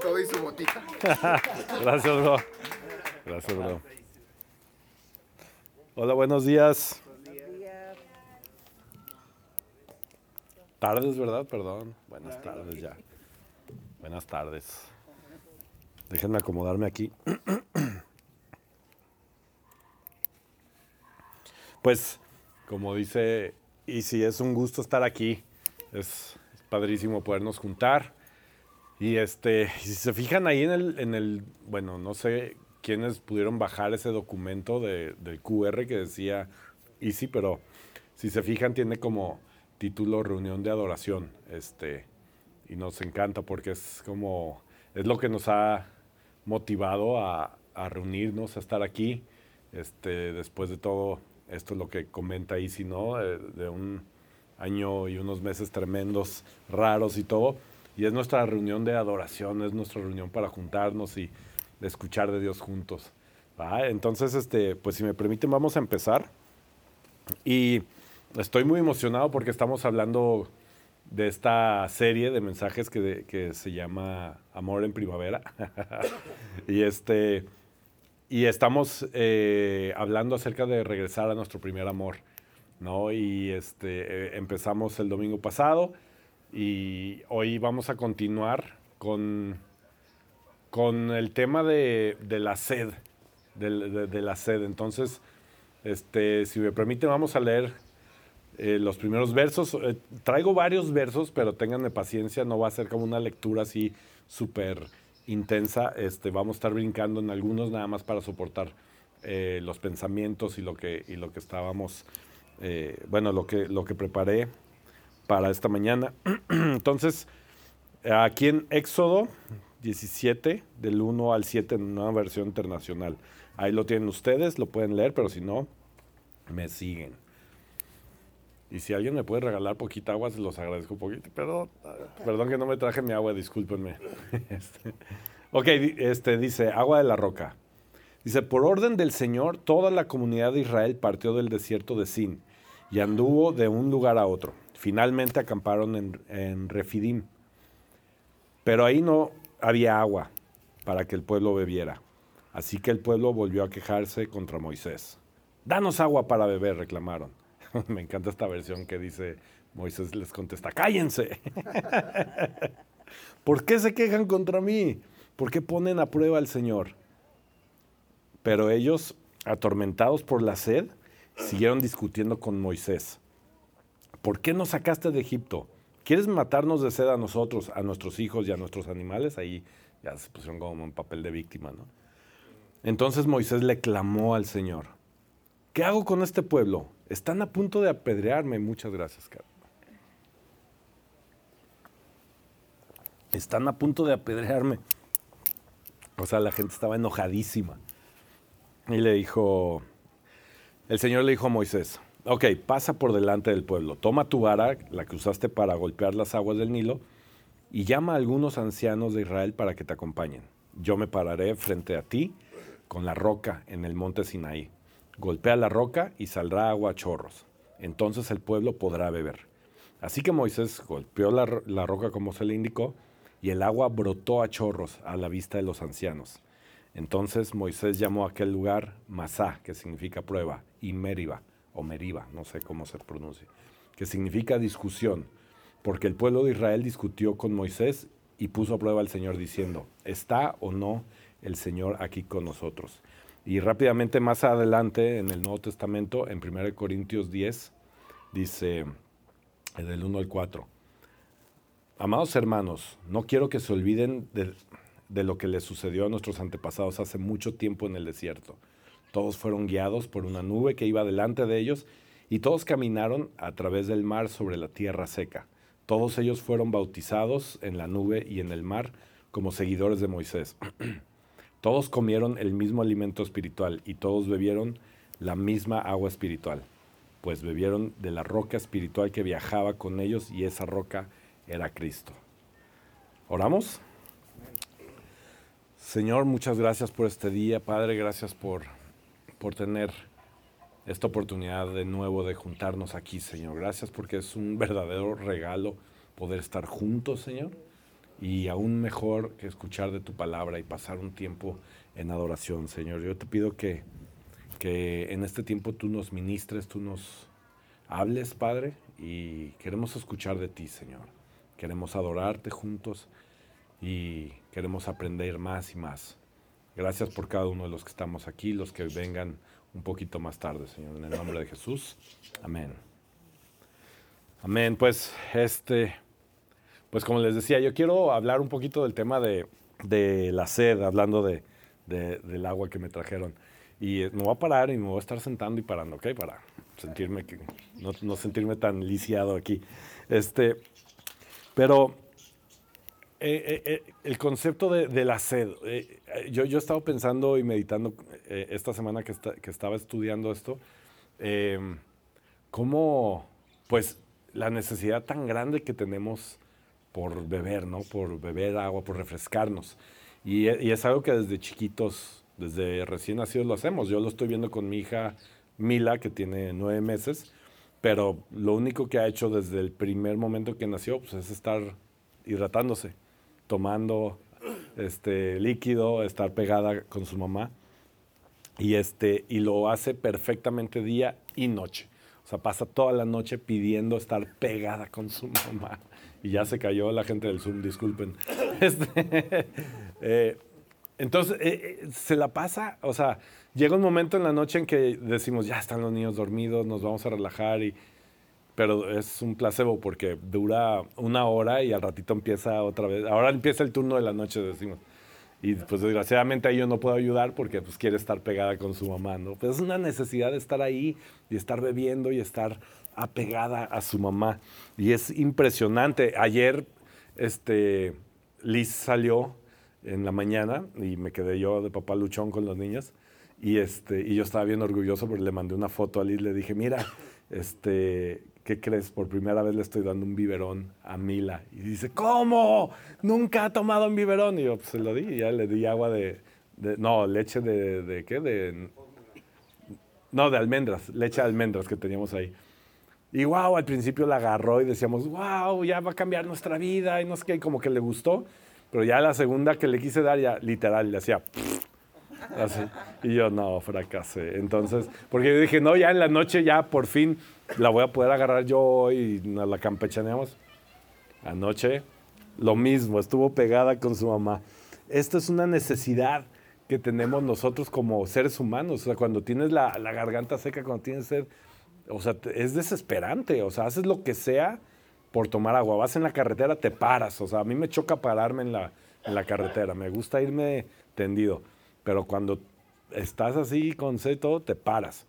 todo y su botita. Gracias, bro. Gracias, bro. Hola, buenos días. Tardes, ¿verdad? Perdón. Buenas tardes ya. Buenas tardes. Déjenme acomodarme aquí. Pues, como dice, y si es un gusto estar aquí, es, padrísimo podernos juntar. Y este, si se fijan ahí en el, en el, bueno, no sé quiénes pudieron bajar ese documento de, del QR que decía Easy, pero si se fijan tiene como título Reunión de Adoración, este, y nos encanta porque es como, es lo que nos ha motivado a, reunirnos, a estar aquí, este, después de todo esto es lo que comenta Easy, ¿no? Eh, de un año y unos meses tremendos, raros y todo. Y es nuestra reunión de adoración, es nuestra reunión para juntarnos y escuchar de Dios juntos. Entonces, este, pues si me permiten, vamos a empezar. Y estoy muy emocionado porque estamos hablando de esta serie de mensajes que, que se llama Amor en Primavera. y este y estamos eh, hablando acerca de regresar a nuestro primer amor, ¿no? Y este, eh, empezamos el domingo pasado y hoy vamos a continuar con, con el tema de, de la sed, de, la sed. Entonces, este, si me permiten, vamos a leer eh, los primeros versos. Eh, traigo varios versos, pero ténganme paciencia, no va a ser como una lectura así súper intensa. Este, vamos a estar brincando en algunos nada más para soportar eh, los pensamientos y lo que, y lo que estábamos, bueno, lo que, lo que preparé para esta mañana. Entonces, aquí en Éxodo 17, del 1 al 7, en una versión internacional. Ahí lo tienen ustedes, lo pueden leer, pero si no, me siguen. Y si alguien me puede regalar poquita agua, se los agradezco un poquito. Pero, perdón que no me traje mi agua, discúlpenme. Este, ok, este, dice, agua de la roca. Dice, por orden del Señor, toda la comunidad de Israel partió del desierto de Sin y anduvo de un lugar a otro. Finalmente acamparon en, Refidim. Pero ahí no había agua para que el pueblo bebiera. Así que el pueblo volvió a quejarse contra Moisés. Danos agua para beber, reclamaron. Me encanta esta versión que dice, Moisés les contesta, cállense. ¿Por qué se quejan contra mí? ¿Por qué ponen a prueba al Señor? Pero ellos, atormentados por la sed, siguieron discutiendo con Moisés. ¿Por qué nos sacaste de Egipto? ¿Quieres matarnos de sed a nosotros, a nuestros hijos y a nuestros animales? Ahí ya se pusieron como en papel de víctima, ¿no? Entonces Moisés le clamó al Señor. ¿Qué hago con este pueblo? Están a punto de apedrearme. Muchas gracias, Carlos. Están a punto de apedrearme. O sea, la gente estaba enojadísima. Y le dijo, el Señor le dijo a Moisés, ok, pasa por delante del pueblo, toma tu vara, la que usaste para golpear las aguas del Nilo, y llama a algunos ancianos de Israel para que te acompañen. Yo me pararé frente a ti con la roca en el monte Sinaí. Golpea la roca y saldrá agua a chorros. Entonces el pueblo podrá beber. Así que Moisés golpeó la, la roca como se le indicó, y el agua brotó a chorros a la vista de los ancianos. Entonces Moisés llamó a aquel lugar Masá, que significa prueba, y Meriba, o Meriba, no sé cómo se pronuncia, que significa discusión, porque el pueblo de Israel discutió con Moisés y puso a prueba al Señor diciendo, ¿está o no el Señor aquí con nosotros? Y rápidamente más adelante en el Nuevo Testamento, en 1 Corintios 10, dice, del 1 al 4, Amados hermanos, no quiero que se olviden de, de lo que les sucedió a nuestros antepasados hace mucho tiempo en el desierto. Todos fueron guiados por una nube que iba delante de ellos y todos caminaron a través del mar sobre la tierra seca. Todos ellos fueron bautizados en la nube y en el mar como seguidores de Moisés. todos comieron el mismo alimento espiritual y todos bebieron la misma agua espiritual, pues bebieron de la roca espiritual que viajaba con ellos y esa roca era Cristo. ¿Oramos? Señor, muchas gracias por este día. Padre, gracias por, por tener esta oportunidad de nuevo de juntarnos aquí, Señor. Gracias porque es un verdadero regalo poder estar juntos, Señor. y aún mejor que escuchar de tu palabra y pasar un tiempo en adoración, Señor. Yo te pido que, que en este tiempo tú nos ministres, tú nos hables, Padre, y queremos escuchar de ti, Señor. Queremos adorarte juntos y queremos aprender más y más. Gracias por cada uno de los que estamos aquí, los que vengan un poquito más tarde, Señor. En el nombre de Jesús. Amén. Amén. Pues este, pues como les decía, yo quiero hablar un poquito del tema de, la sed, hablando de, del agua que me trajeron. Y me voy a parar y me voy a estar sentando y parando, ¿ok? Para sentirme que, no, sentirme tan lisiado aquí. Este, pero eh, eh, eh, el concepto de, la sed, yo, yo he estado pensando y meditando esta semana que, que, estaba estudiando esto, cómo, pues, la necesidad tan grande que tenemos por beber, ¿no? Por beber agua, por refrescarnos. Y, y, es algo que desde chiquitos, desde recién nacidos lo hacemos. Yo lo estoy viendo con mi hija Mila, que tiene nueve meses, pero lo único que ha hecho desde el primer momento que nació pues, es estar hidratándose, tomando este, líquido, estar pegada con su mamá. Y, este, y lo hace perfectamente día y noche. O sea, pasa toda la noche pidiendo estar pegada con su mamá. Y ya se cayó la gente del Zoom, disculpen. Este, eh, entonces, eh, eh, se la pasa, o sea, llega un momento en la noche en que decimos, ya están los niños dormidos, nos vamos a relajar, y, pero es un placebo porque dura una hora y al ratito empieza otra vez. Ahora empieza el turno de la noche, decimos. Y pues desgraciadamente ahí yo no puedo ayudar porque pues quiere estar pegada con su mamá, ¿no? Pues es una necesidad de estar ahí y estar bebiendo y estar apegada a su mamá. Y es impresionante. Ayer, este, Liz salió en la mañana y me quedé yo de papá luchón con los niños. Y, este, y yo estaba bien orgulloso porque le mandé una foto a Liz, le dije, mira, este, ¿qué crees? Por primera vez le estoy dando un biberón a Mila. Y dice, ¿cómo? Nunca ha tomado un biberón. Y yo, pues se lo di, y ya le di agua de, no, leche de, de, ¿qué? De, no, de almendras, leche de almendras que teníamos ahí. Y wow, al principio la agarró y decíamos, wow, ya va a cambiar nuestra vida y no sé qué, y como que le gustó. Pero ya la segunda que le quise dar, ya literal, le hacía... Y yo, no, fracasé. Entonces, porque yo dije, no, ya en la noche, ya por fin la voy a poder agarrar yo y nos la campechaneamos. Anoche, lo mismo, estuvo pegada con su mamá. Esto es una necesidad que tenemos nosotros como seres humanos. O sea, cuando tienes la, la garganta seca, cuando tienes sed, o sea, es desesperante. O sea, haces lo que sea por tomar agua. Vas en la carretera, te paras. O sea, a mí me choca pararme en la, en la carretera. Me gusta irme tendido. Pero cuando estás así con seto, te paras.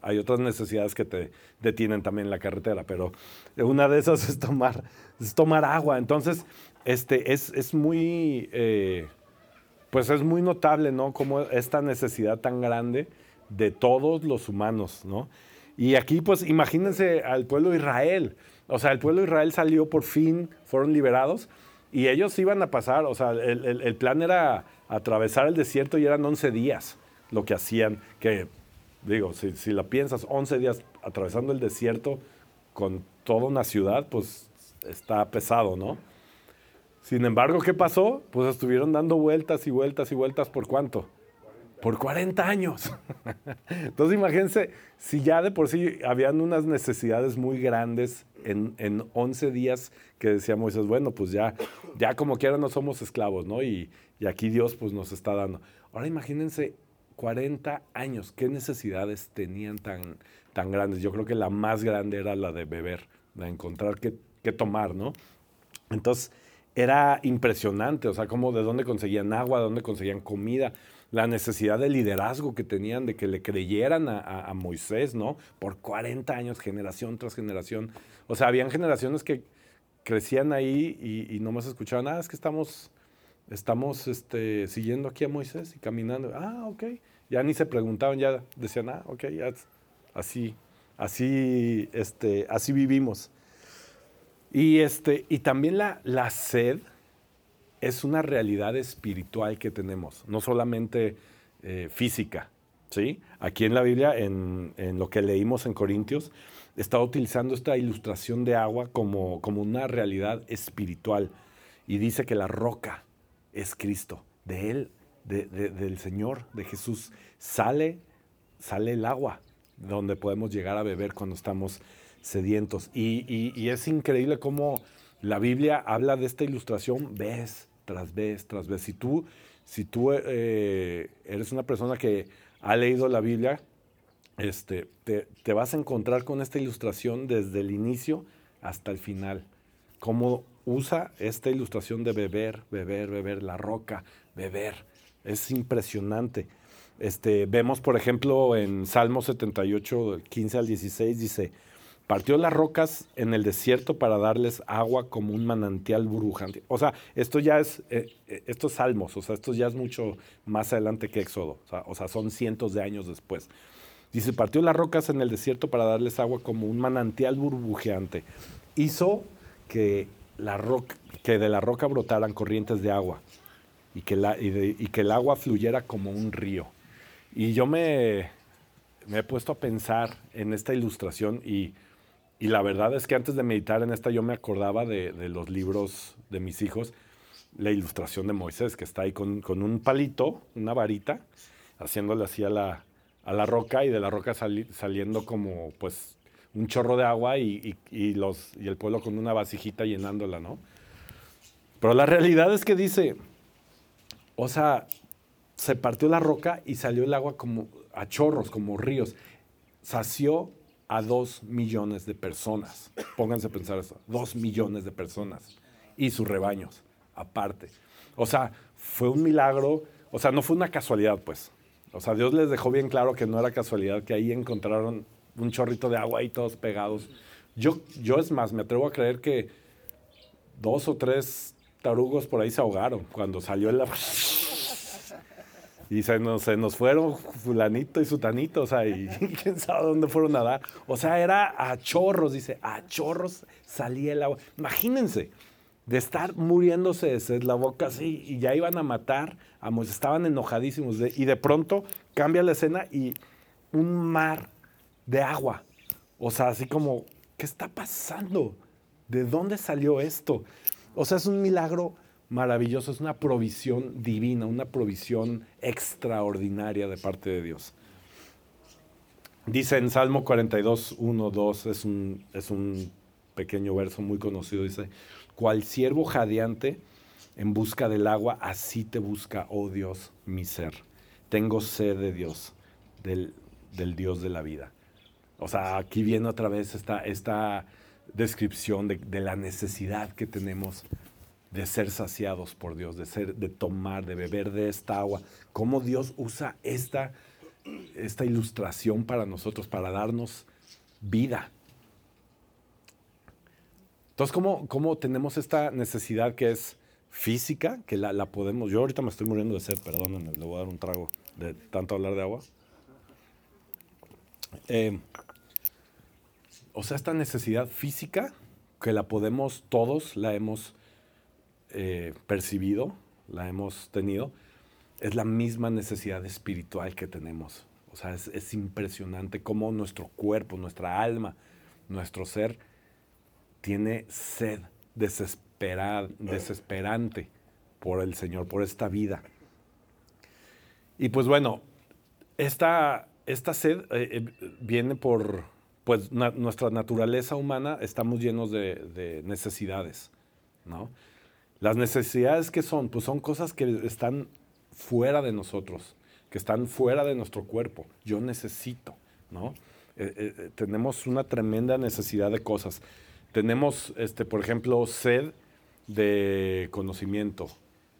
Hay otras necesidades que te detienen también en la carretera, pero una de esas es tomar, es tomar agua. Entonces, este, es, es muy, eh, pues es muy notable, ¿no? Como esta necesidad tan grande de todos los humanos, ¿no? Y aquí, pues, imagínense al pueblo de Israel. O sea, el pueblo de Israel salió por fin, fueron liberados y ellos iban a pasar, o sea, el, plan era atravesar el desierto y eran 11 días lo que hacían, que digo, si, si la piensas, 11 días atravesando el desierto con toda una ciudad, pues está pesado, ¿no? Sin embargo, ¿qué pasó? Pues estuvieron dando vueltas y vueltas y vueltas por cuánto? por 40 años. Entonces imagínense, si ya de por sí habían unas necesidades muy grandes en, en 11 días que decía Moisés, bueno, pues ya, ya como quiera no somos esclavos, ¿no? Y, y aquí Dios pues nos está dando. Ahora imagínense 40 años, ¿qué necesidades tenían tan, tan grandes? Yo creo que la más grande era la de beber, de encontrar qué, qué tomar, ¿no? Entonces era impresionante, o sea, cómo de dónde conseguían agua, de dónde conseguían comida la necesidad de liderazgo que tenían, de que le creyeran a, Moisés, ¿no? Por 40 años, generación tras generación. O sea, habían generaciones que crecían ahí y, no más escuchaban, ah, es que estamos, estamos este, siguiendo aquí a Moisés y caminando. Ah, ok. Ya ni se preguntaban, ya decían, ah, ok, ya así, así, este, así vivimos. Y, este, y también la, la sed es una realidad espiritual que tenemos, no solamente eh, física. ¿sí? Aquí en la Biblia, en, lo que leímos en Corintios, está utilizando esta ilustración de agua como, como una realidad espiritual. y dice que la roca es Cristo. De Él, del Señor, de Jesús, sale, sale el agua donde podemos llegar a beber cuando estamos sedientos. Y, es increíble cómo la Biblia habla de esta ilustración vez tras vez tras vez. Si tú, si tú eh, eres una persona que ha leído la Biblia, este, te, te, vas a encontrar con esta ilustración desde el inicio hasta el final. Cómo usa esta ilustración de beber, beber, beber, la roca, beber. Es impresionante. Este, vemos, por ejemplo, en Salmo 78, 15 al 16, dice, partió las rocas en el desierto para darles agua como un manantial burbujante. O sea, esto ya es, eh, eh, estos salmos, o sea, esto ya es mucho más adelante que Éxodo, o o sea, son cientos de años después. Dice, partió las rocas en el desierto para darles agua como un manantial burbujeante. Hizo que, que de la roca brotaran corrientes de agua y que, el agua fluyera como un río. Y yo me, he puesto a pensar en esta ilustración y, la verdad es que antes de meditar en esta yo me acordaba de, los libros de mis hijos, la ilustración de Moisés, que está ahí con, un palito, una varita, haciéndole así a la roca y de la roca saliendo como pues un chorro de agua y, los, y el pueblo con una vasijita llenándola, ¿no? Pero la realidad es que dice, o sea, se partió la roca y salió el agua como a chorros, como ríos. Sació a dos millones de personas. Pónganse a pensar eso, dos millones de personas y sus rebaños, aparte. O sea, fue un milagro, o sea, no fue una casualidad, pues. O sea, Dios les dejó bien claro que no era casualidad que ahí encontraron un chorrito de agua y todos pegados. Yo, yo es más, me atrevo a creer que dos o tres tarugos por ahí se ahogaron cuando salió el... Y se nos, se nos fueron fulanito y sutanito, o sea, y quién sabe dónde fueron a dar. O sea, era a chorros, dice, a chorros salía el agua. Imagínense, de estar muriéndose de la boca así, y ya iban a matar a estaban enojadísimos, y de pronto cambia la escena y un mar de agua. O sea, así como, ¿qué está pasando? ¿De dónde salió esto? O sea, es un milagro maravilloso, es una provisión divina, una provisión extraordinaria de parte de Dios. Dice en Salmo 42, 1, 2, es un, es un pequeño verso muy conocido, dice, cual siervo jadeante en busca del agua, así te busca, oh Dios, mi ser. Tengo sed de Dios, del, Dios de la vida. O sea, aquí viene otra vez esta, esta descripción de, la necesidad que tenemos de ser saciados por Dios, de, ser, de tomar, de beber de esta agua. Cómo Dios usa esta, esta ilustración para nosotros, para darnos vida, entonces, ¿cómo, ¿cómo, tenemos esta necesidad que es física, que la, podemos... Yo ahorita me estoy muriendo de sed, perdónenme, le voy a dar un trago de tanto hablar de agua. Eh, o sea, esta necesidad física que la podemos, todos la hemos eh, percibido, la hemos tenido, es la misma necesidad espiritual que tenemos. O sea, es, es impresionante cómo nuestro cuerpo, nuestra alma, nuestro ser tiene sed desesperante por el Señor, por esta vida. Y pues bueno, esta, esta sed eh, eh, viene por pues, nuestra naturaleza humana, estamos llenos de, necesidades, ¿no? Las necesidades que son, pues son cosas que están fuera de nosotros, que están fuera de nuestro cuerpo. Yo necesito, ¿no? Eh, tenemos una tremenda necesidad de cosas. Tenemos, este, por ejemplo, sed de conocimiento,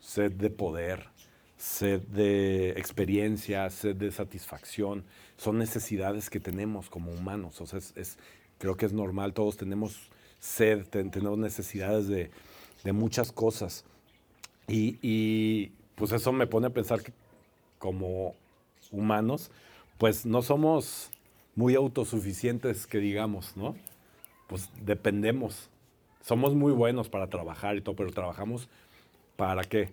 sed de poder, sed de experiencia, sed de satisfacción. Son necesidades que tenemos como humanos. O sea, es, creo que es normal, todos tenemos sed, tenemos necesidades de, muchas cosas. Y, y, pues eso me pone a pensar que como humanos, pues no somos muy autosuficientes, que digamos, ¿no? pues dependemos. Somos muy buenos para trabajar y todo, pero trabajamos para qué?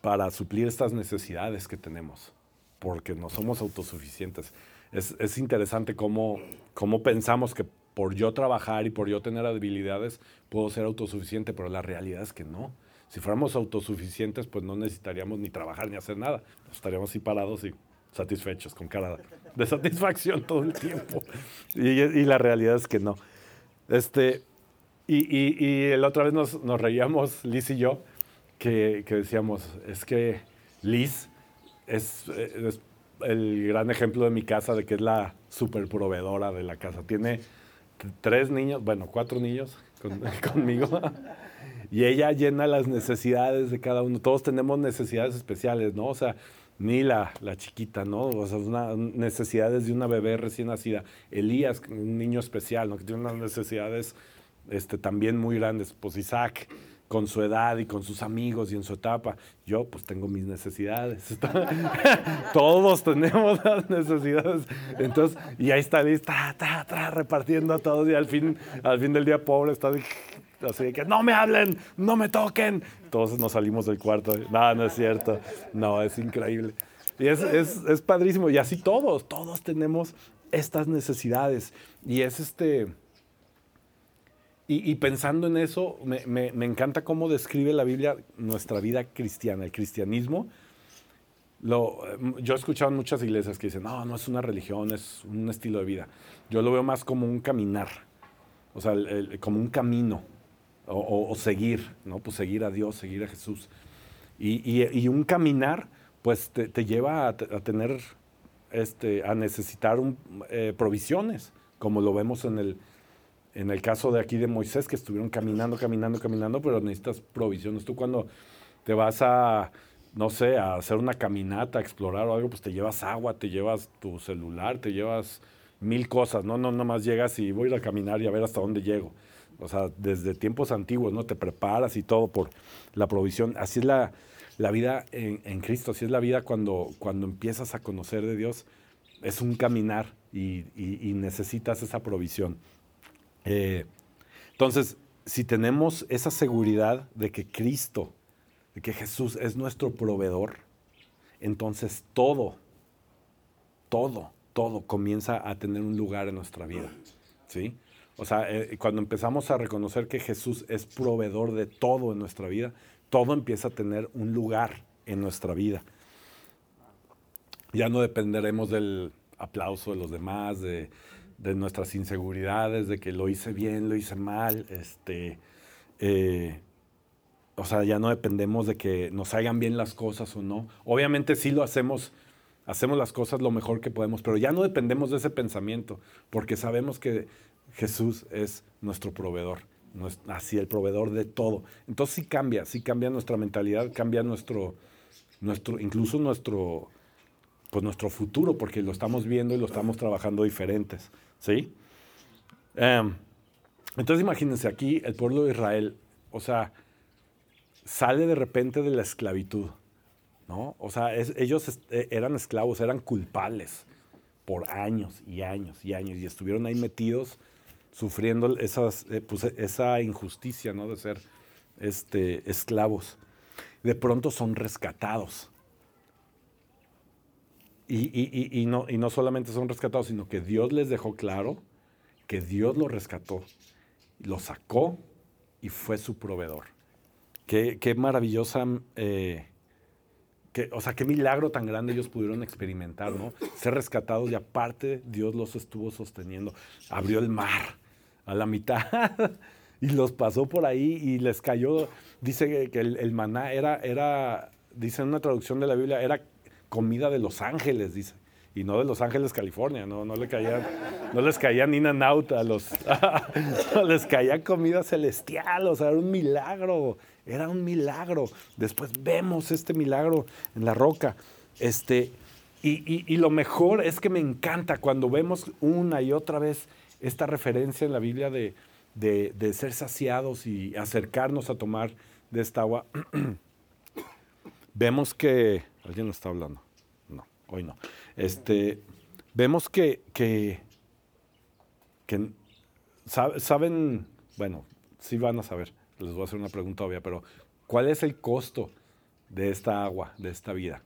Para suplir estas necesidades que tenemos, porque no somos autosuficientes. Es, interesante cómo, cómo pensamos que por yo trabajar y por yo tener habilidades puedo ser autosuficiente, pero la realidad es que no. Si fuéramos autosuficientes, pues no necesitaríamos ni trabajar ni hacer nada. Estaríamos así parados y satisfechos, con cara de satisfacción todo el tiempo. Y, la realidad es que no. Este, y, y, la otra vez nos, nos, reíamos, Liz y yo, que, que decíamos, es que Liz es, es, el gran ejemplo de mi casa de que es la super proveedora de la casa. Tiene tres niños, bueno, cuatro niños conmigo. y ella llena las necesidades de cada uno. Todos tenemos necesidades especiales, ¿no? O sea, ni la, la chiquita, ¿no? O sea, necesidades de una bebé recién nacida. Elías, un niño especial, ¿no? Que tiene unas necesidades este, también muy grandes. Pues Isaac, con su edad y con sus amigos y en su etapa. Yo pues tengo mis necesidades. todos tenemos las necesidades. Entonces, y ahí está lista, repartiendo a todos y al fin, al fin del día pobre está así de que no me hablen, no me toquen. Todos nos salimos del cuarto. No, no es cierto. No, es increíble. Y es, es, es padrísimo. Y así todos, todos tenemos estas necesidades. Y es este... Y, pensando en eso, me, me, me, encanta cómo describe la Biblia nuestra vida cristiana, el cristianismo. Lo, yo he escuchado en muchas iglesias que dicen, no, no es una religión, es un estilo de vida. Yo lo veo más como un caminar, o sea, como un camino o, seguir, ¿no? Pues seguir a Dios, seguir a Jesús. Y, y, un caminar, pues te, te lleva a, tener, este, a necesitar eh, provisiones, como lo vemos en el, en el caso de aquí de Moisés, que estuvieron caminando, caminando, caminando, pero necesitas provisiones. Tú cuando te vas a, no sé, a hacer una caminata, a explorar o algo, pues te llevas agua, te llevas tu celular, te llevas mil cosas, no, no, nomás llegas y voy a ir a caminar y a ver hasta dónde llego o sea, desde tiempos antiguos, ¿no? Te preparas y todo por la provisión. Así es la, vida en, Cristo, así es la vida cuando, cuando empiezas a conocer de Dios. Es un caminar y, necesitas esa provisión. Eh, entonces, si tenemos esa seguridad de que Cristo, de que Jesús es nuestro proveedor, entonces todo, todo, todo comienza a tener un lugar en nuestra vida. ¿Sí? O sea, eh, cuando empezamos a reconocer que Jesús es proveedor de todo en nuestra vida, todo empieza a tener un lugar en nuestra vida. Ya no dependeremos del aplauso de los demás, de, nuestras inseguridades, de que lo hice bien, lo hice mal. Este, eh, o sea, ya no dependemos de que nos salgan bien las cosas o no. Obviamente sí lo hacemos, hacemos las cosas lo mejor que podemos, pero ya no dependemos de ese pensamiento, porque sabemos que Jesús es nuestro proveedor, así el proveedor de todo. Entonces sí cambia, sí cambia nuestra mentalidad, cambia nuestro, nuestro incluso nuestro, pues nuestro futuro, porque lo estamos viendo y lo estamos trabajando diferentes, ¿sí? Em, entonces imagínense aquí el pueblo de Israel, o sea, sale de repente de la esclavitud, ¿no? O sea, ellos e, eran esclavos, eran culpables por años y años y años y estuvieron ahí metidos sufriendo eh, pues, esa injusticia ¿no? de ser este, esclavos. De pronto son rescatados. Y, no, y no solamente son rescatados, sino que Dios les dejó claro que Dios los rescató, lo sacó y fue su proveedor. Qué, qué maravillosa, eh, o sea, qué milagro tan grande ellos pudieron experimentar, ¿no? Ser rescatados y aparte Dios los estuvo sosteniendo. Abrió el mar, a la mitad y los pasó por ahí y les cayó, dice que el, maná era, era, dice en una traducción de la Biblia, era comida de los ángeles, dice. Y no de Los Ángeles, California, no, no, le caían, no les caía ni a los, les caía comida celestial, o sea, era un milagro, era un milagro. Después vemos este milagro en la roca. Este, y, y lo mejor es que me encanta cuando vemos una y otra vez esta referencia en la Biblia de, ser saciados y acercarnos a tomar de esta agua, vemos que... ¿Alguien nos está hablando? No, hoy no. Este, vemos que, que, saben, bueno, sí van a saber, les voy a hacer una pregunta obvia, pero ¿cuál es el costo de esta agua, de esta vida?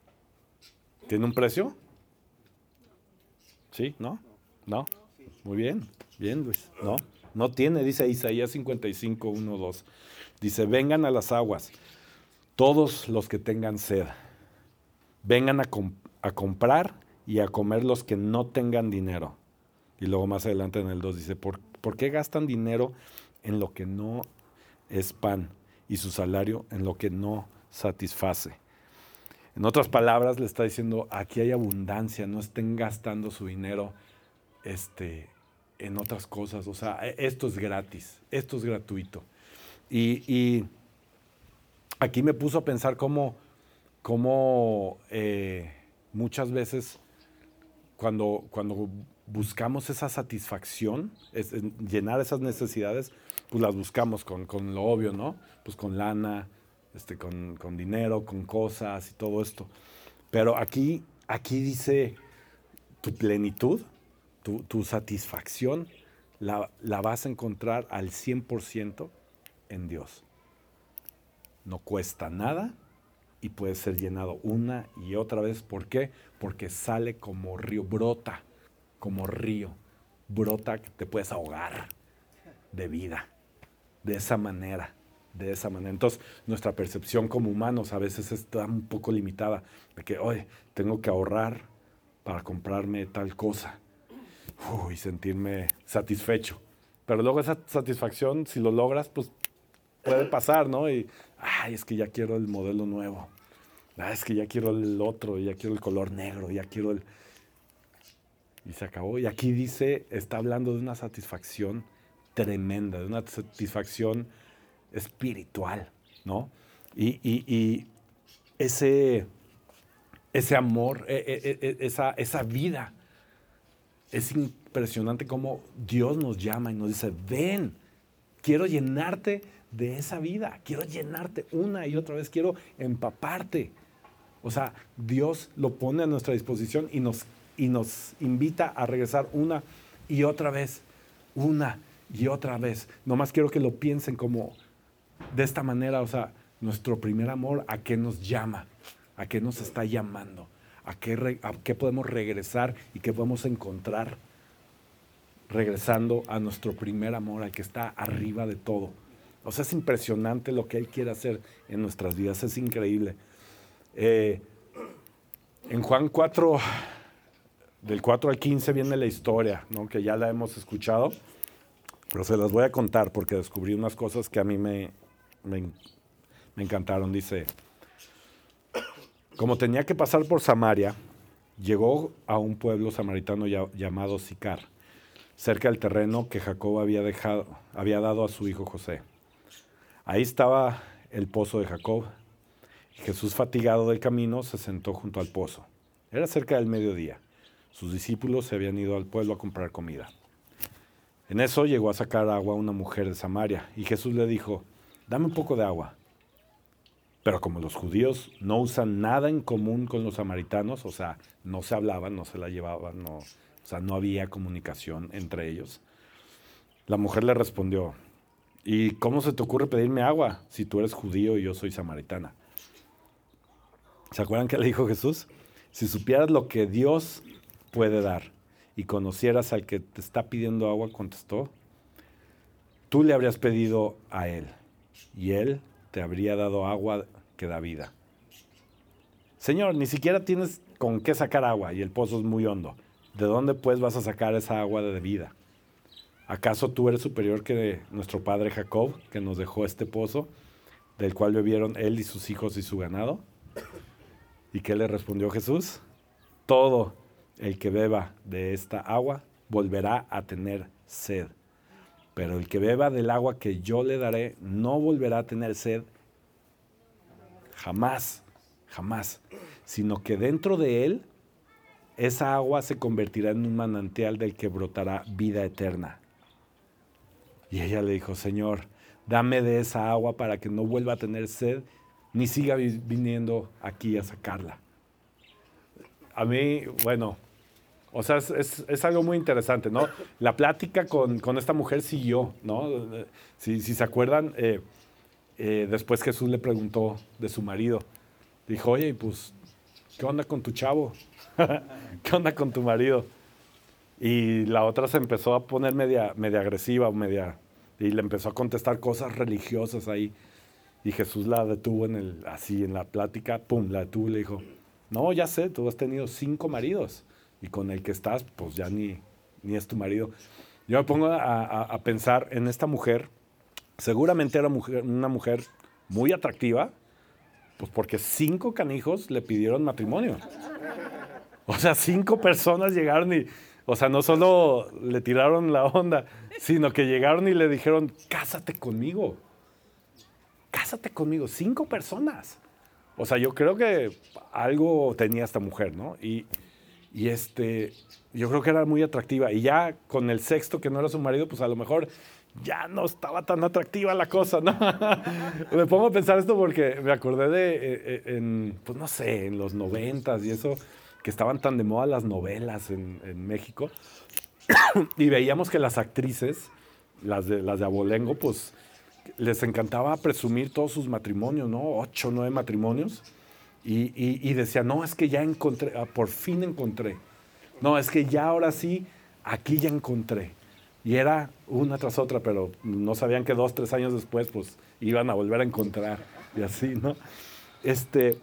¿Tiene un precio? ¿Sí? ¿No? ¿No? Muy bien. Bien, Luis. No, no tiene, dice Isaías 55, 1, 2. Dice, vengan a las aguas, todos los que tengan sed, vengan a, a comprar y a comer los que no tengan dinero. Y luego más adelante en el 2 dice, ¿por, ¿por qué gastan dinero en lo que no es pan y su salario en lo que no satisface? En otras palabras, le está diciendo, aquí hay abundancia, no estén gastando su dinero este, en otras cosas. O sea, e, esto es gratis, esto es gratuito. Y, aquí me puso a pensar cómo, cómo eh, muchas veces cuando, cuando buscamos esa satisfacción, llenar esas necesidades, pues las buscamos con, con, lo obvio, ¿no? Pues con lana, este, con, con, dinero, con cosas y todo esto. Pero aquí, aquí dice tu plenitud, tu, tu satisfacción, la, la, vas a encontrar al 100% en Dios. No cuesta nada y puede ser llenado una y otra vez. ¿Por qué? Porque sale como río, brota como río, brota que te puedes ahogar de vida, de esa manera de esa manera. Entonces, nuestra percepción como humanos a veces está un poco limitada, de que, oye, tengo que ahorrar para comprarme tal cosa y sentirme satisfecho. Pero luego esa satisfacción, si lo logras, pues puede pasar, ¿no? Y, ay, es que ya quiero el modelo nuevo. Ah, es que ya quiero el otro, ya quiero el color negro, ya quiero el... Y se acabó. Y aquí dice, está hablando de una satisfacción tremenda, de una satisfacción espiritual, ¿no? Y, ese, ese amor, e, e, e, esa, esa vida, es impresionante cómo Dios nos llama y nos dice, ven, quiero llenarte de esa vida, quiero llenarte una y otra vez, quiero empaparte. O sea, Dios lo pone a nuestra disposición y nos, y nos invita a regresar una y otra vez, una y otra vez. Nomás quiero que lo piensen como de esta manera, o sea, nuestro primer amor, ¿a qué nos llama? ¿A qué nos está llamando? ¿A qué, a qué podemos regresar y qué podemos encontrar regresando a nuestro primer amor, al que está arriba de todo? O sea, es impresionante lo que Él quiere hacer en nuestras vidas, es increíble. Eh, en Juan 4, del 4 al 15 viene la historia, ¿no? que ya la hemos escuchado, pero se las voy a contar porque descubrí unas cosas que a mí me, me, encantaron. Dice, como tenía que pasar por Samaria, llegó a un pueblo samaritano llamado Sicar, cerca del terreno que Jacob había, dejado, había dado a su hijo José. Ahí estaba el pozo de Jacob. Jesús, fatigado del camino, se sentó junto al pozo. Era cerca del mediodía. Sus discípulos se habían ido al pueblo a comprar comida. En eso llegó a sacar agua una mujer de Samaria, y Jesús le dijo, dame un poco de agua. Pero como los judíos no usan nada en común con los samaritanos, o sea, no se hablaban, no se la llevaban, o sea, no había comunicación entre ellos, la mujer le respondió, ¿y cómo se te ocurre pedirme agua si tú eres judío y yo soy samaritana? ¿Se acuerdan que le dijo Jesús? Si supieras lo que Dios puede dar y conocieras al que te está pidiendo agua, contestó, tú le habrías pedido a él y él te habría dado agua que da vida. Señor, ni siquiera tienes con qué sacar agua y el pozo es muy hondo. ¿De dónde pues vas a sacar esa agua de vida? ¿Acaso tú eres superior que nuestro padre Jacob, que nos dejó este pozo, del cual bebieron él y sus hijos y su ganado? ¿Y qué le respondió Jesús? Todo el que beba de esta agua volverá a tener sed pero el que beba del agua que yo le daré no volverá a tener sed jamás, jamás, sino que dentro de él esa agua se convertirá en un manantial del que brotará vida eterna. Y ella le dijo, Señor, dame de esa agua para que no vuelva a tener sed ni siga viniendo aquí a sacarla. A mí, bueno, o sea, es, algo muy interesante, ¿no? La plática con, esta mujer siguió, ¿no? Si, se acuerdan, eh, eh, después Jesús le preguntó de su marido. Dijo, oye, pues, ¿qué onda con tu chavo? ¿Qué onda con tu marido? Y la otra se empezó a poner media, media agresiva, media, y le empezó a contestar cosas religiosas ahí. Y Jesús la detuvo en el, así en la plática, pum, la detuvo y le dijo, no, ya sé, tú has tenido cinco maridos y con el que estás, pues ya ni, ni es tu marido. Yo me pongo a, pensar en esta mujer, seguramente era una mujer muy atractiva, pues porque cinco canijos le pidieron matrimonio. O sea, cinco personas llegaron y, o sea, no solo le tiraron la onda, sino que llegaron y le dijeron, cásate conmigo. Cásate conmigo. Cinco personas. O sea, yo creo que algo tenía esta mujer, ¿no? Y, y este, yo creo que era muy atractiva. Y ya con el sexto, que no era su marido, pues a lo mejor ya no estaba tan atractiva la cosa, ¿no? me pongo a pensar esto porque me acordé de, eh, eh, en, pues no sé, en los noventas y eso, que estaban tan de moda las novelas en, México. y veíamos que las actrices, las de, las de Abolengo, pues les encantaba presumir todos sus matrimonios, ¿no? Ocho, nueve matrimonios. Y, decía, no, es que ya encontré, ah, por fin encontré. No, es que ya ahora sí, aquí ya encontré. Y era una tras otra, pero no sabían que dos, tres años después, pues iban a volver a encontrar. Y así, ¿no? Este,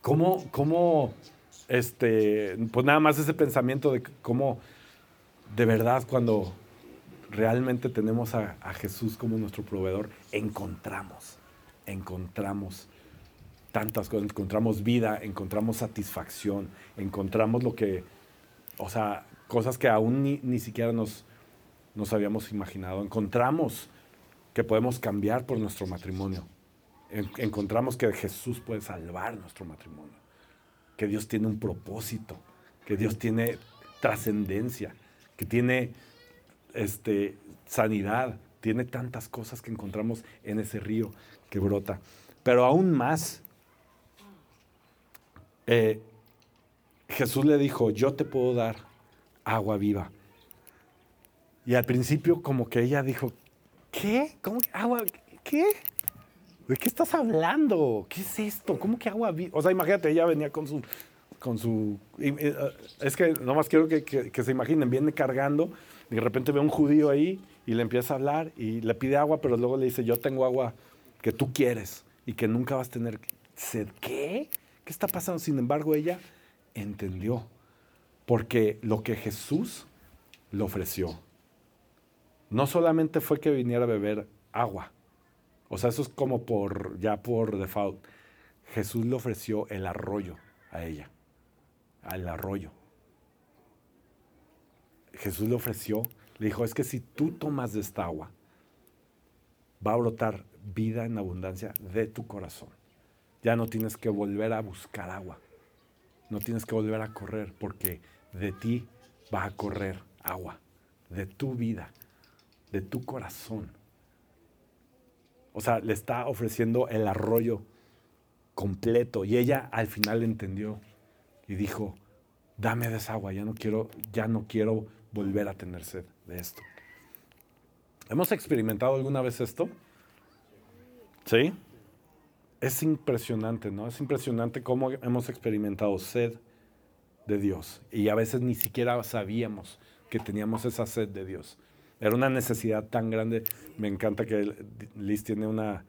¿cómo, cómo, este, pues nada más ese pensamiento de cómo de verdad cuando realmente tenemos a, Jesús como nuestro proveedor, encontramos, encontramos tantas cosas, encontramos vida, encontramos satisfacción, encontramos lo que, o sea, cosas que aún ni, siquiera nos, nos habíamos imaginado. Encontramos que podemos cambiar por nuestro matrimonio. encontramos que Jesús puede salvar nuestro matrimonio. Que Dios tiene un propósito. Que Dios tiene trascendencia. Que tiene este, sanidad, tiene tantas cosas que encontramos en ese río que brota. Pero aún más, eh, Jesús le dijo, yo te puedo dar agua viva. Y al principio como que ella dijo, ¿qué? ¿Cómo que agua? ¿Qué? ¿De qué estás hablando? ¿Qué es esto? ¿Cómo que agua viva? O sea, imagínate, ella venía con su... Con su eh, es que nomás quiero que, que se imaginen, viene cargando de repente ve un judío ahí y le empieza a hablar y le pide agua, pero luego le dice, yo tengo agua que tú quieres y que nunca vas a tener sed. ¿Qué? ¿Qué está pasando? Sin embargo, ella entendió, porque lo que Jesús le ofreció, no solamente fue que viniera a beber agua, o sea, eso es como por, ya por default, Jesús le ofreció el arroyo a ella, al arroyo. Jesús le ofreció, le dijo, es que si tú tomas de esta agua, va a brotar vida en abundancia de tu corazón. Ya no tienes que volver a buscar agua. No tienes que volver a correr porque de ti va a correr agua, de tu vida, de tu corazón. O sea, le está ofreciendo el arroyo completo y ella al final entendió y dijo, dame de esa agua, ya no quiero, ya no quiero volver a tener sed de esto. ¿Hemos experimentado alguna vez esto? ¿Sí? Es impresionante, ¿no? Es impresionante cómo hemos experimentado sed de Dios y a veces ni siquiera sabíamos que teníamos esa sed de Dios. Era una necesidad tan grande. Me encanta que Liz tiene una,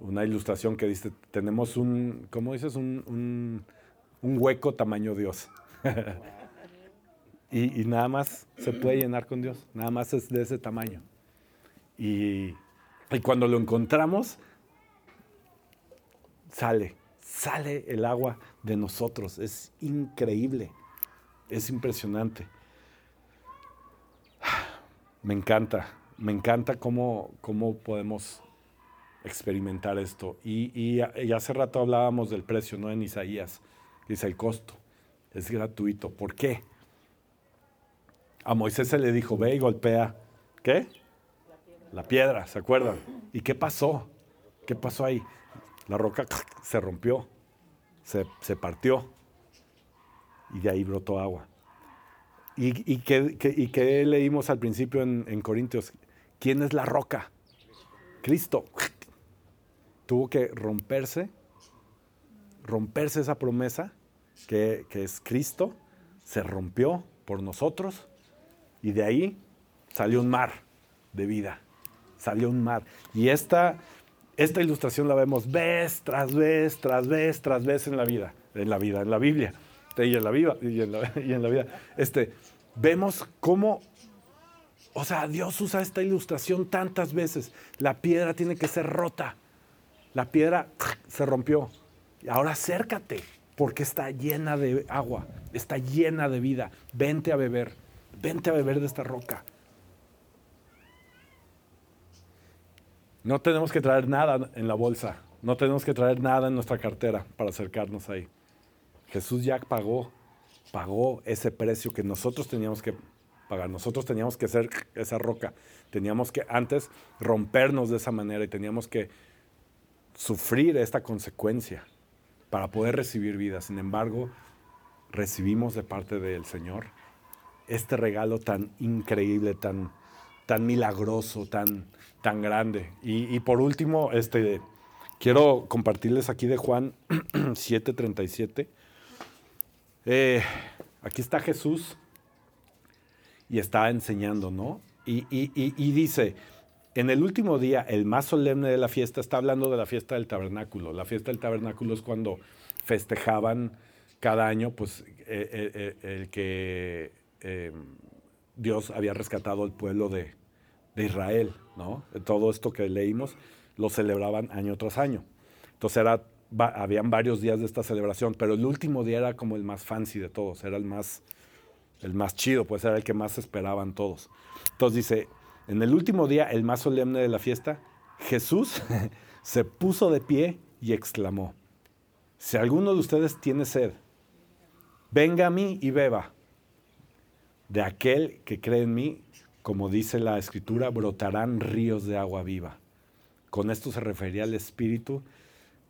ilustración que dice, tenemos un, ¿cómo dices? Un, un, un hueco tamaño Dios. Y, nada más se puede llenar con Dios, nada más es de ese tamaño. Y, cuando lo encontramos, sale, sale el agua de nosotros. Es increíble, es impresionante. Me encanta, me encanta cómo, cómo podemos experimentar esto. Y, y, y, hace rato hablábamos del precio, ¿no? En Isaías, dice el costo, es gratuito. ¿Por qué? A Moisés se le dijo, ve y golpea, ¿qué? La piedra. ¿se acuerdan? ¿Y qué pasó? ¿Qué pasó ahí? La roca se rompió, se, partió y de ahí brotó agua. ¿Y, y, qué, leímos al principio en, Corintios? ¿Quién es la roca? Cristo. Tuvo que romperse, romperse esa promesa que, que es Cristo, se rompió por nosotros y de ahí salió un mar de vida, salió un mar. Y esta, esta ilustración la vemos vez tras vez, tras vez, tras vez en la vida, en la vida, en la Biblia, y en la vida, y en la, vida. Este, vemos cómo, o sea, Dios usa esta ilustración tantas veces. La piedra tiene que ser rota. La piedra se rompió. Ahora acércate, porque está llena de agua, está llena de vida. Vente a beber, vente a beber de esta roca. No tenemos que traer nada en la bolsa, no tenemos que traer nada en nuestra cartera para acercarnos ahí. Jesús ya pagó, pagó ese precio que nosotros teníamos que pagar. Nosotros teníamos que ser esa roca, teníamos que antes rompernos de esa manera y teníamos que sufrir esta consecuencia para poder recibir vida. Sin embargo, recibimos de parte del Señor este regalo tan increíble, tan, tan milagroso, tan, tan grande. Y, por último, este, quiero compartirles aquí de Juan 7:37. Eh, aquí está Jesús y está enseñando, ¿no? Y, y, dice, en el último día, el más solemne de la fiesta, está hablando de la fiesta del tabernáculo. La fiesta del tabernáculo es cuando festejaban cada año, pues, eh, eh, el que Dios había rescatado al pueblo de, de Israel, ¿no? Todo esto que leímos lo celebraban año tras año. Entonces era, habían varios días de esta celebración, pero el último día era como el más fancy de todos, era el más, el más chido, pues era el que más esperaban todos. Entonces dice, en el último día, el más solemne de la fiesta, Jesús se puso de pie y exclamó, si alguno de ustedes tiene sed, venga a mí y beba. De aquel que cree en mí, como dice la escritura, brotarán ríos de agua viva. Con esto se refería al Espíritu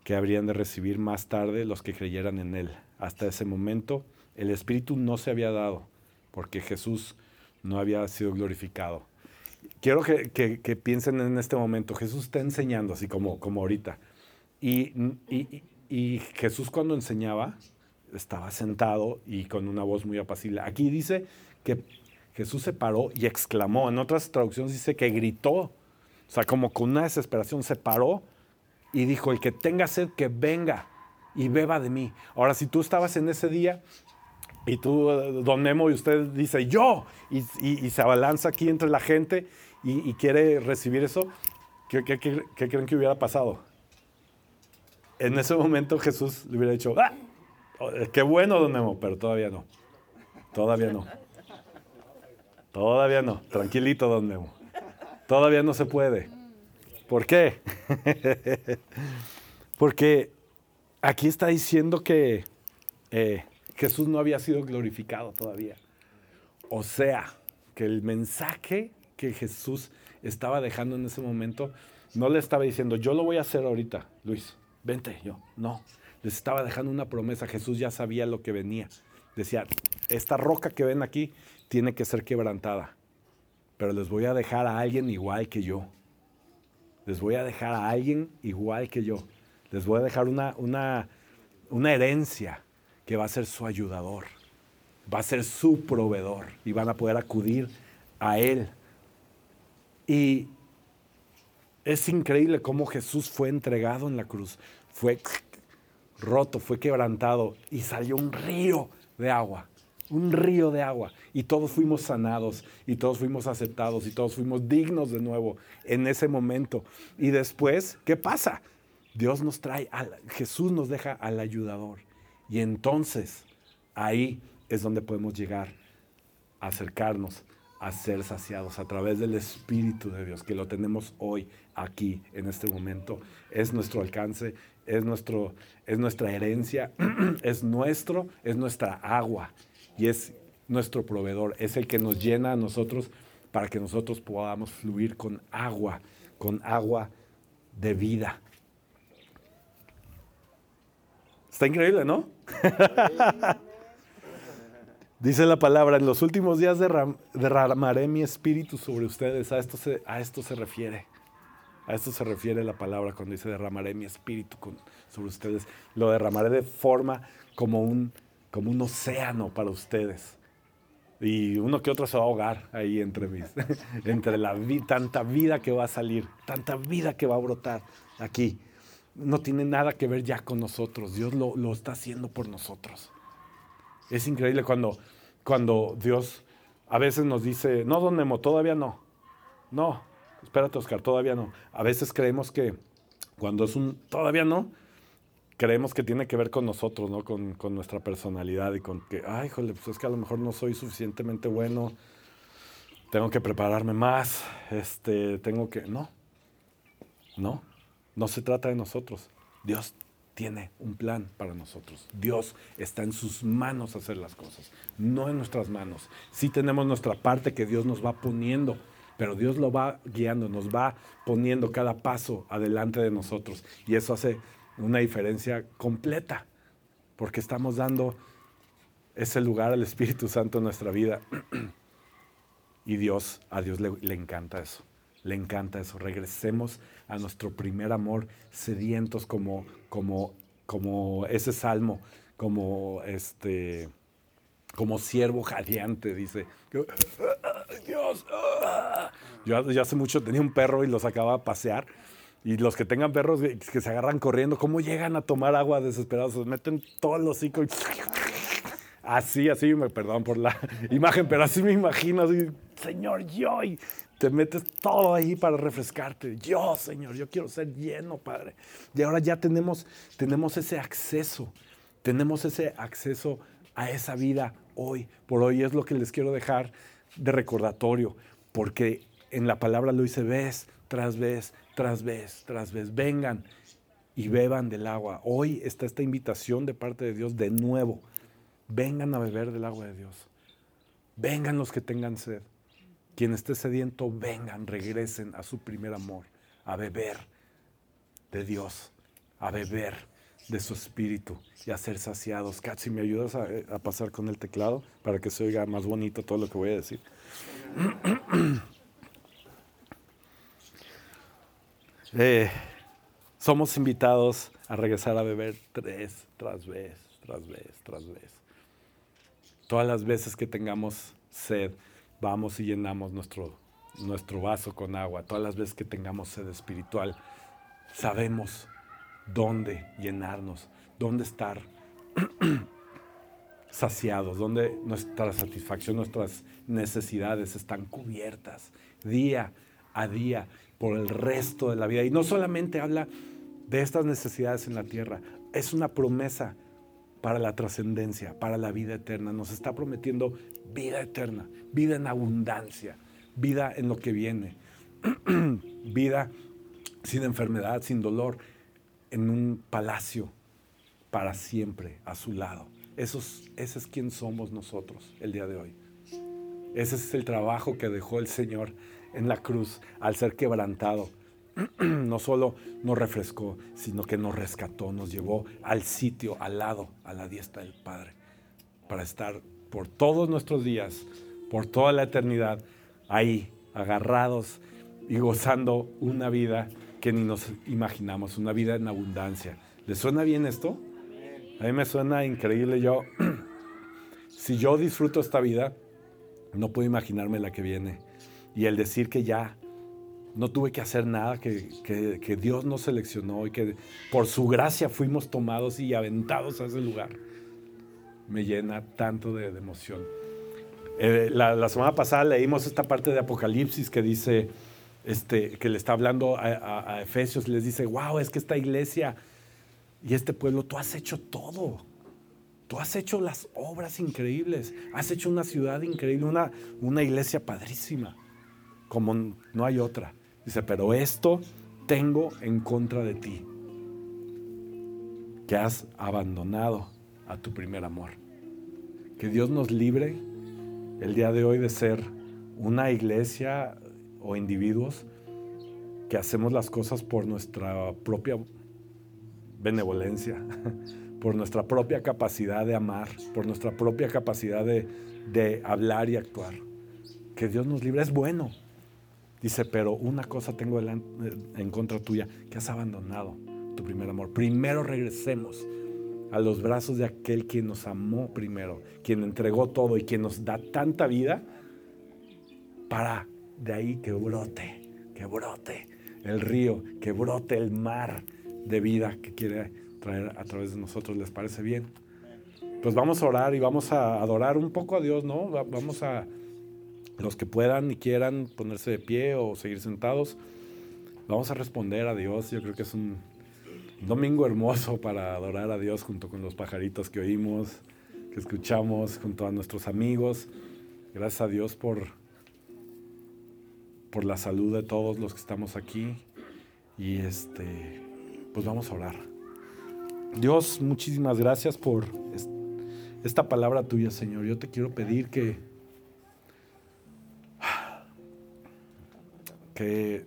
que habrían de recibir más tarde los que creyeran en Él. Hasta ese momento el Espíritu no se había dado porque Jesús no había sido glorificado. Quiero que, piensen en este momento, Jesús está enseñando así como, como ahorita. Y, y Jesús cuando enseñaba estaba sentado y con una voz muy apacible. Aquí dice que Jesús se paró y exclamó. En otras traducciones dice que gritó. O sea, como con una desesperación se paró y dijo, el que tenga sed, que venga y beba de mí. Ahora, si tú estabas en ese día y tú, don Memo, y usted dice, yo, y, se abalanza aquí entre la gente y, quiere recibir eso, ¿qué, creen que hubiera pasado? En ese momento Jesús le hubiera dicho, ¡ah! Qué bueno, don Memo, pero todavía no. Todavía no. Todavía no. Tranquilito, don Memo. Todavía no se puede. ¿Por qué? Porque aquí está diciendo que eh, Jesús no había sido glorificado todavía. O sea, que el mensaje que Jesús estaba dejando en ese momento no le estaba diciendo, yo lo voy a hacer ahorita, Luis, vente, yo. No, les estaba dejando una promesa. Jesús ya sabía lo que venía. Decía, esta roca que ven aquí tiene que ser quebrantada. Pero les voy a dejar a alguien igual que yo. Les voy a dejar a alguien igual que yo. Les voy a dejar una, una, una herencia que va a ser su ayudador. Va a ser su proveedor. Y van a poder acudir a Él. Y es increíble cómo Jesús fue entregado en la cruz. Fue roto, fue quebrantado y salió un río de agua un río de agua y todos fuimos sanados y todos fuimos aceptados y todos fuimos dignos de nuevo en ese momento. Y después, ¿qué pasa? Dios nos trae, Jesús nos deja al ayudador y entonces ahí es donde podemos llegar a acercarnos a ser saciados a través del Espíritu de Dios, que lo tenemos hoy, aquí, en este momento. Es nuestro alcance, es, nuestro, es nuestra herencia, es nuestro, es nuestra agua y es nuestro proveedor, es el que nos llena a nosotros para que nosotros podamos fluir con agua, con agua de vida. Está increíble, ¿no? Dice la palabra, en los últimos días derramaré mi espíritu sobre ustedes. A esto, se, a esto se refiere. A esto se refiere la palabra cuando dice derramaré mi espíritu sobre ustedes. Lo derramaré de forma como un como un océano para ustedes. Y uno que otro se va a ahogar ahí entre, entre la tanta vida que va a salir, tanta vida que va a brotar aquí. No tiene nada que ver ya con nosotros. Dios lo, lo está haciendo por nosotros. Es increíble cuando, cuando Dios a veces nos dice, no, don Memo, todavía no. No, espérate, Oscar, todavía no. A veces creemos que cuando es un todavía no, creemos que tiene que ver con nosotros, ¿no? Con, con, nuestra personalidad y con que, ay, jole, pues es que a lo mejor no soy suficientemente bueno, tengo que prepararme más, este, tengo que. No, no, no se trata de nosotros. Dios tiene un plan para nosotros. Dios está en sus manos hacer las cosas, no en nuestras manos. Sí tenemos nuestra parte que Dios nos va poniendo, pero Dios lo va guiando, nos va poniendo cada paso adelante de nosotros. Y eso hace una diferencia completa, porque estamos dando ese lugar al Espíritu Santo en nuestra vida. y Dios, a Dios le, encanta eso le encanta eso. Regresemos a nuestro primer amor, sedientos como, como, como ese salmo, como este, como siervo jadeante, dice. Dios, yo, yo hace mucho tenía un perro y lo sacaba a pasear. Y los que tengan perros que se agarran corriendo, ¿cómo llegan a tomar agua desesperados? Se meten todos los hocico Así, así, me perdón por la imagen, pero así me imagino, Señor, yo, te metes todo ahí para refrescarte. Yo, Señor, yo quiero ser lleno, Padre. Y ahora ya tenemos, tenemos ese acceso, tenemos ese acceso a esa vida hoy. Por hoy es lo que les quiero dejar de recordatorio, porque en la palabra lo dice vez tras vez, tras vez, tras vez. Vengan y beban del agua. Hoy está esta invitación de parte de Dios de nuevo. Vengan a beber del agua de Dios. Vengan los que tengan sed. Quien esté sediento, vengan, regresen a su primer amor, a beber de Dios, a beber de su espíritu y a ser saciados. Katsi, ¿me ayudas a, eh, a, pasar con el teclado para que se oiga más bonito todo lo que voy a decir? Eh, somos invitados a regresar a beber tres tras vez, tras vez, tras vez. Todas las veces que tengamos sed, vamos y llenamos nuestro, nuestro vaso con agua. Todas las veces que tengamos sed espiritual, sabemos dónde llenarnos, dónde estar saciados, dónde nuestra satisfacción, nuestras necesidades están cubiertas día a día por el resto de la vida. Y no solamente habla de estas necesidades en la tierra, es una promesa para la trascendencia, para la vida eterna. Nos está prometiendo vida eterna, vida en abundancia, vida en lo que viene, vida sin enfermedad, sin dolor, en un palacio para siempre a su lado. Eso es, ese es quien somos nosotros el día de hoy. Ese es el trabajo que dejó el Señor en la cruz al ser quebrantado no solo nos refrescó, sino que nos rescató, nos llevó al sitio, al lado, a la diestra del Padre, para estar por todos nuestros días, por toda la eternidad, ahí, agarrados y gozando una vida que ni nos imaginamos, una vida en abundancia. ¿Les suena bien esto? A mí me suena increíble. Yo, si yo disfruto esta vida, no puedo imaginarme la que viene. Y el decir que ya no tuve que hacer nada, que, Dios nos seleccionó y que por su gracia fuimos tomados y aventados a ese lugar. Me llena tanto de, emoción. Eh, la, semana pasada leímos esta parte de Apocalipsis que dice, este, que le está hablando a, a Efesios, les dice, wow, es que esta iglesia y este pueblo, tú has hecho todo. Tú has hecho las obras increíbles, has hecho una ciudad increíble, una, una iglesia padrísima, como no hay otra. Dice, pero esto tengo en contra de ti, que has abandonado a tu primer amor. Que Dios nos libre el día de hoy de ser una iglesia o individuos que hacemos las cosas por nuestra propia benevolencia, por nuestra propia capacidad de amar, por nuestra propia capacidad de, de hablar y actuar. Que Dios nos libre, es bueno, Dice, pero una cosa tengo en contra tuya, que has abandonado tu primer amor. Primero regresemos a los brazos de aquel quien nos amó primero, quien entregó todo y quien nos da tanta vida, para de ahí que brote, que brote el río, que brote el mar de vida que quiere traer a través de nosotros. ¿Les parece bien? Pues vamos a orar y vamos a adorar un poco a Dios, ¿no? Vamos a, los que puedan y quieran ponerse de pie o seguir sentados, vamos a responder a Dios. Yo creo que es un domingo hermoso para adorar a Dios junto con los pajaritos que oímos, que escuchamos, junto a nuestros amigos. Gracias a Dios por, por la salud de todos los que estamos aquí. Y este, pues vamos a orar. Dios, muchísimas gracias por esta palabra tuya, Señor. Yo te quiero pedir que que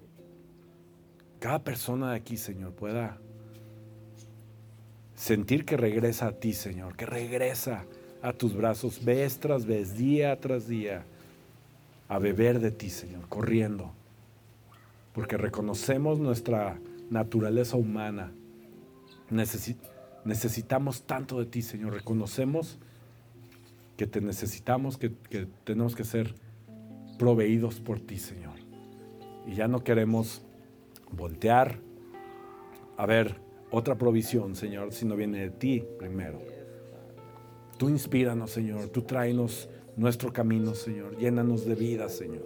cada persona de aquí, Señor, pueda sentir que regresa a ti, Señor, que regresa a tus brazos vez tras vez, día tras día, a beber de ti, Señor, corriendo, porque reconocemos nuestra naturaleza humana. necesitamos tanto de ti, Señor, reconocemos que te necesitamos, que, que tenemos que ser proveídos por ti, Señor. Y ya no queremos voltear a ver otra provisión, Señor, si no viene de ti primero. Tú inspíranos, Señor. Tú tráenos nuestro camino, Señor. Llénanos de vida, Señor.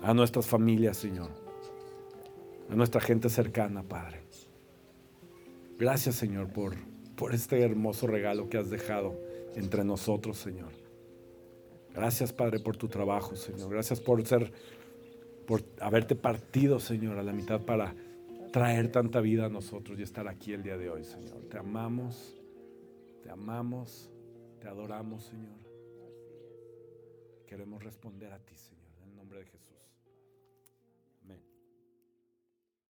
A nuestras familias, Señor. A nuestra gente cercana, Padre. Gracias, Señor, por, por este hermoso regalo que has dejado entre nosotros, Señor. Gracias, Padre, por tu trabajo, Señor. Gracias por ser, por haberte partido, Señor, a la mitad para traer tanta vida a nosotros y estar aquí el día de hoy, Señor. Te amamos, te amamos, te adoramos, Señor. Queremos responder a ti, Señor, en el nombre de Jesús.